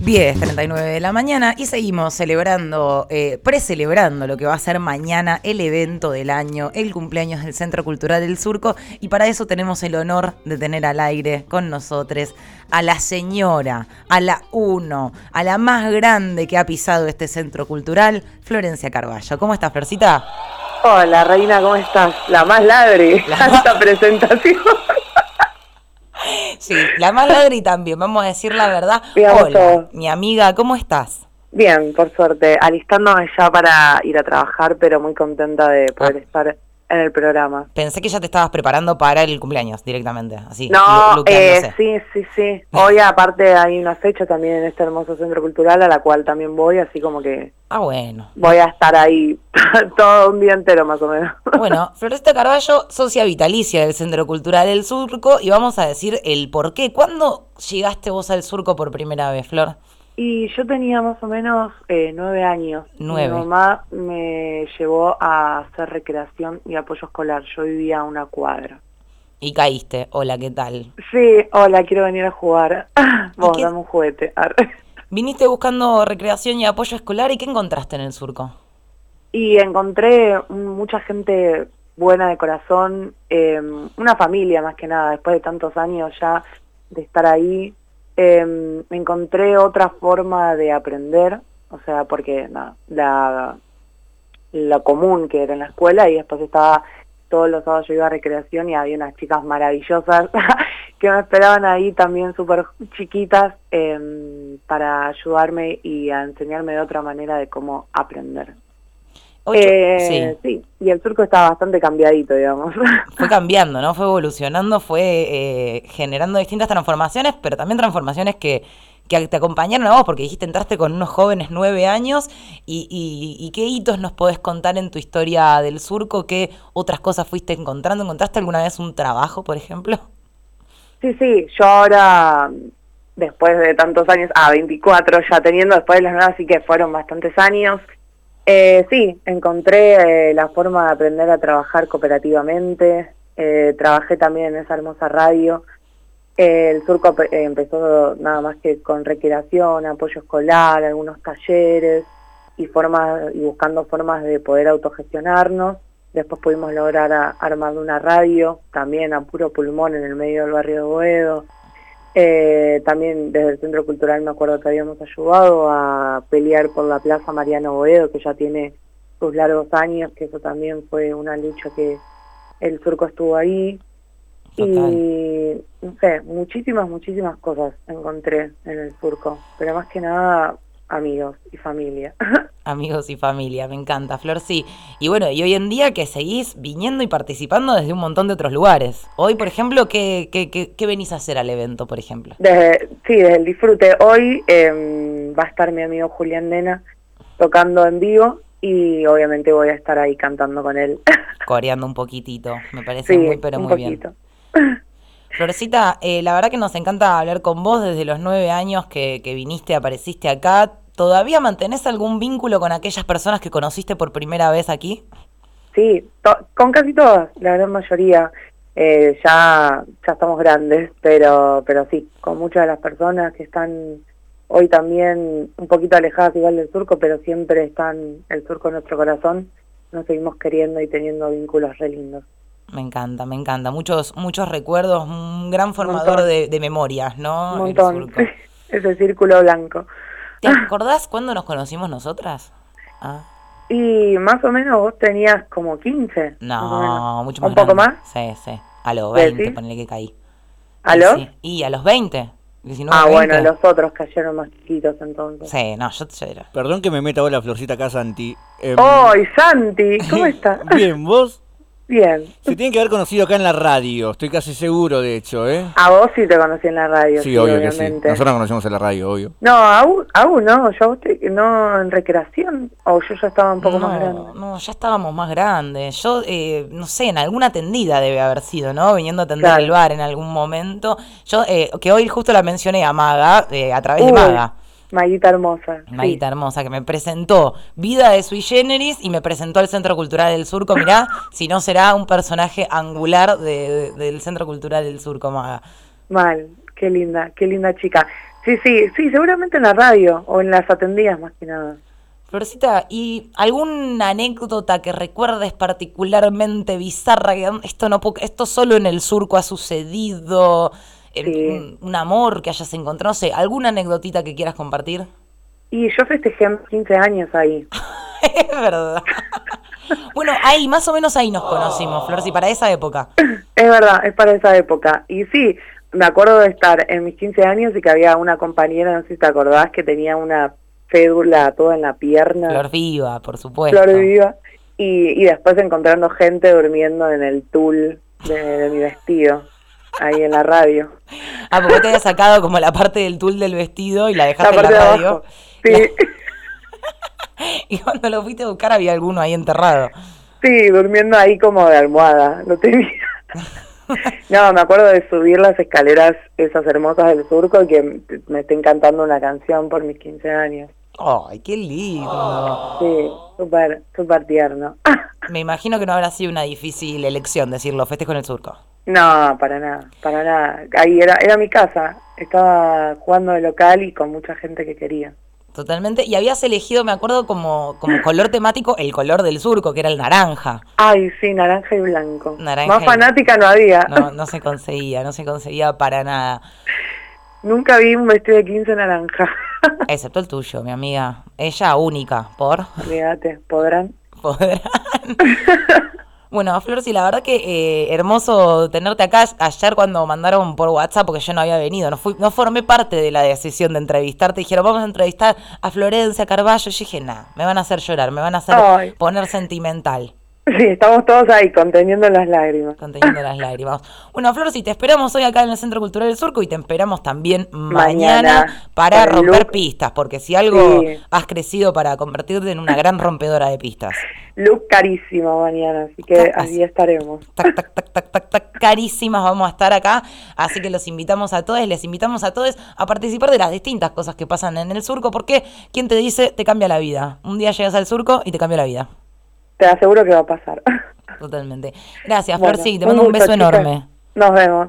10.39 de la mañana y seguimos celebrando, eh, precelebrando lo que va a ser mañana el evento del año, el cumpleaños del Centro Cultural del Surco y para eso tenemos el honor de tener al aire con nosotros a la señora, a la uno, a la más grande que ha pisado este centro cultural, Florencia Carballo. ¿Cómo estás, Florcita? Hola, Reina, ¿cómo estás? La más ladre, La esta presentación. Sí, la más ladri también, vamos a decir la verdad. Digamos Hola, todo. mi amiga, ¿cómo estás? Bien, por suerte, alistándome ya para ir a trabajar, pero muy contenta de poder Ah. estar en el programa. Pensé que ya te estabas preparando para el cumpleaños directamente, así. No, eh, sí, sí, sí. Hoy aparte hay una fecha también en este hermoso centro cultural a la cual también voy, así como que Ah, bueno. voy a estar ahí todo un día entero más o menos. Bueno, Floresta Carballo, socia vitalicia del Centro Cultural del Surco, y vamos a decir el por qué. ¿Cuándo llegaste vos al Surco por primera vez, Flor? Y yo tenía más o menos eh, nueve años. Nueve. Mi mamá me llevó a hacer recreación y apoyo escolar. Yo vivía a una cuadra. Y caíste. Hola, ¿qué tal? Sí, hola, quiero venir a jugar. Vos, qué- dame un juguete. Viniste buscando recreación y apoyo escolar, ¿y qué encontraste en el Surco? Y encontré mucha gente buena de corazón, eh, una familia más que nada, después de tantos años ya de estar ahí. Eh, encontré otra forma de aprender, o sea, porque nada, la, lo común que era en la escuela y después estaba todos los sábados yo iba a recreación y había unas chicas maravillosas que me esperaban ahí también súper chiquitas eh, para ayudarme y a enseñarme de otra manera de cómo aprender. Ocho. Eh, sí. sí, y el surco está bastante cambiadito, digamos. Fue cambiando, ¿no? Fue evolucionando, fue eh, generando distintas transformaciones, pero también transformaciones que, que te acompañaron a vos, porque dijiste entraste con unos jóvenes nueve años, y, y- y qué hitos nos podés contar en tu historia del surco, qué otras cosas fuiste encontrando, ¿encontraste alguna vez un trabajo, por ejemplo? Sí, sí, yo ahora, después de tantos años, a 24 ya teniendo, después de las nuevas, así que fueron bastantes años. Eh, sí, encontré eh, la forma de aprender a trabajar cooperativamente, eh, trabajé también en esa hermosa radio. El surco pe- empezó nada más que con recreación, apoyo escolar, algunos talleres y formas y buscando formas de poder autogestionarnos. Después pudimos lograr armar una radio, también a puro pulmón en el medio del barrio de Boedo. Eh, también desde el Centro Cultural me acuerdo que habíamos ayudado a pelear por la Plaza Mariano Boedo, que ya tiene sus largos años, que eso también fue una lucha que el surco estuvo ahí. Y, no sé, muchísimas, muchísimas cosas encontré en el surco, pero más que nada amigos y familia. Amigos y familia, me encanta, Flor, sí. Y bueno, y hoy en día que seguís viniendo y participando desde un montón de otros lugares. Hoy, por ejemplo, ¿qué, qué, qué, qué venís a hacer al evento, por ejemplo? Desde, sí, desde el disfrute. Hoy eh, va a estar mi amigo Julián Nena tocando en vivo y obviamente voy a estar ahí cantando con él. Coreando un poquitito, me parece sí, muy, pero un muy bien. Florecita, eh, la verdad que nos encanta hablar con vos desde los nueve años que, que viniste, apareciste acá. ¿Todavía mantenés algún vínculo con aquellas personas que conociste por primera vez aquí? Sí, con casi todas, la gran mayoría. Eh, ya, ya estamos grandes, pero, pero sí, con muchas de las personas que están hoy también un poquito alejadas igual del surco, pero siempre están el surco en nuestro corazón, nos seguimos queriendo y teniendo vínculos re lindos. Me encanta, me encanta. Muchos, muchos recuerdos, un gran formador de, de memorias, ¿no? Un El montón, surco. ese círculo blanco. ¿Te acordás cuándo nos conocimos nosotras? Ah, Y más o menos vos tenías como 15. más o no, menos. mucho más ¿Un poco más? Sí, sí. A los ¿Decís? 20, ponele que caí. ¿Aló? Sí, Y a los 20. 19, ah, 20. bueno, los otros cayeron más chiquitos entonces. Sí, no, yo, yo era. Perdón que me meta ahora Florcita acá, Santi. Em, ¡Ay, Santi! ¿Cómo estás? Bien, vos Bien. se tienen que haber conocido acá en la radio, estoy casi seguro, de hecho, ¿eh? A vos sí te conocí en la radio, Sí, sí, obvio que sí. obviamente. Nosotros nos conocemos en la radio, obvio. No, aún, aún no, yo te- no en recreación, o yo ya estaba un poco no, más grande. No, ya estábamos más grandes. Yo, eh, no sé, en alguna tendida debe haber sido, ¿no? Viniendo a atender Claro. el bar en algún momento. Yo, eh, que hoy justo la mencioné a Maga, eh, a través de Maga. Maguita hermosa. sí. Maguita hermosa, que me presentó Vida de Sui Generis y me presentó al Centro Cultural del Surco. Mirá, si no será un personaje angular de- de- del Centro Cultural del Surco, Maga. Mal, qué linda, qué linda chica. Sí, sí, sí, seguramente en la radio o en las atendidas más que nada. Florcita, ¿y alguna anécdota que recuerdes particularmente bizarra? Que esto no esto solo en el surco ha sucedido, Sí. un, un amor que hayas encontrado, no sé, alguna anécdotita que quieras compartir. Y yo festejé mis 15 años ahí. es verdad. bueno, ahí, más o menos ahí nos conocimos, Florci, para esa época. Es verdad, es para esa época. Y sí, me acuerdo de estar en mis 15 años y que había una compañera, no sé si te acordás, que tenía una fédula toda en la pierna. Flor viva, por supuesto. Flor viva. Y, y después encontrando gente durmiendo en el tul de, de mi vestido, ahí en la radio. Ah, porque te había sacado como la parte del tul del vestido y la La dejaste en la radio. abajo. Sí, Y cuando lo fuiste a buscar había alguno ahí enterrado. sí, durmiendo ahí como de almohada, lo tenía. No, me acuerdo de subir las escaleras esas hermosas del surco y que me estén cantando una canción por mis 15 años. ¡Ay, qué lindo! Sí, súper, súper tierno. Me imagino que no habrá sido una difícil elección decirlo, festejo en el surco. No, para nada, para nada. Ahí era, era mi casa. Estaba jugando de local y con mucha gente que quería. Totalmente. Y habías elegido, me acuerdo, como, como color temático el color del surco, que era el naranja. Ay, sí, naranja y blanco. Naranja Más y- fanática no había. No, no se conseguía, no se conseguía para nada. Nunca vi un vestido de 15 naranja. Excepto el tuyo, mi amiga. Ella única, por. Fíjate, podrán. Podrán. Bueno, Flor, sí, la verdad que eh, hermoso tenerte acá. Ayer cuando mandaron por WhatsApp, porque yo no había venido, no fui, no formé parte de la decisión de entrevistarte, dijeron, vamos a entrevistar a Florencia Carballo. Yo dije, nah, me van a hacer llorar, me van a hacer Ay. poner sentimental, Sí, estamos todos ahí conteniendo las lágrimas. conteniendo las lágrimas. Bueno, Flor, sí, te esperamos hoy acá en el Centro Cultural del Surco y te esperamos también mañana, Mañana, para romper look. pistas, porque si algo Sí. has crecido para convertirte en una gran rompedora de pistas. Look carísimo mañana, así que allí estaremos. tac, tac, tac, tac, tac, tac, carísimas vamos a estar acá. Así que los invitamos a todos, les invitamos a todos a participar de las distintas cosas que pasan en el surco, porque quien te dice te cambia la vida. Un día llegas al surco y te cambia la vida. Te aseguro que va a pasar. Totalmente. Gracias, Bueno, Flor, sí, te mando un gusto, beso chicas. enorme. Nos vemos.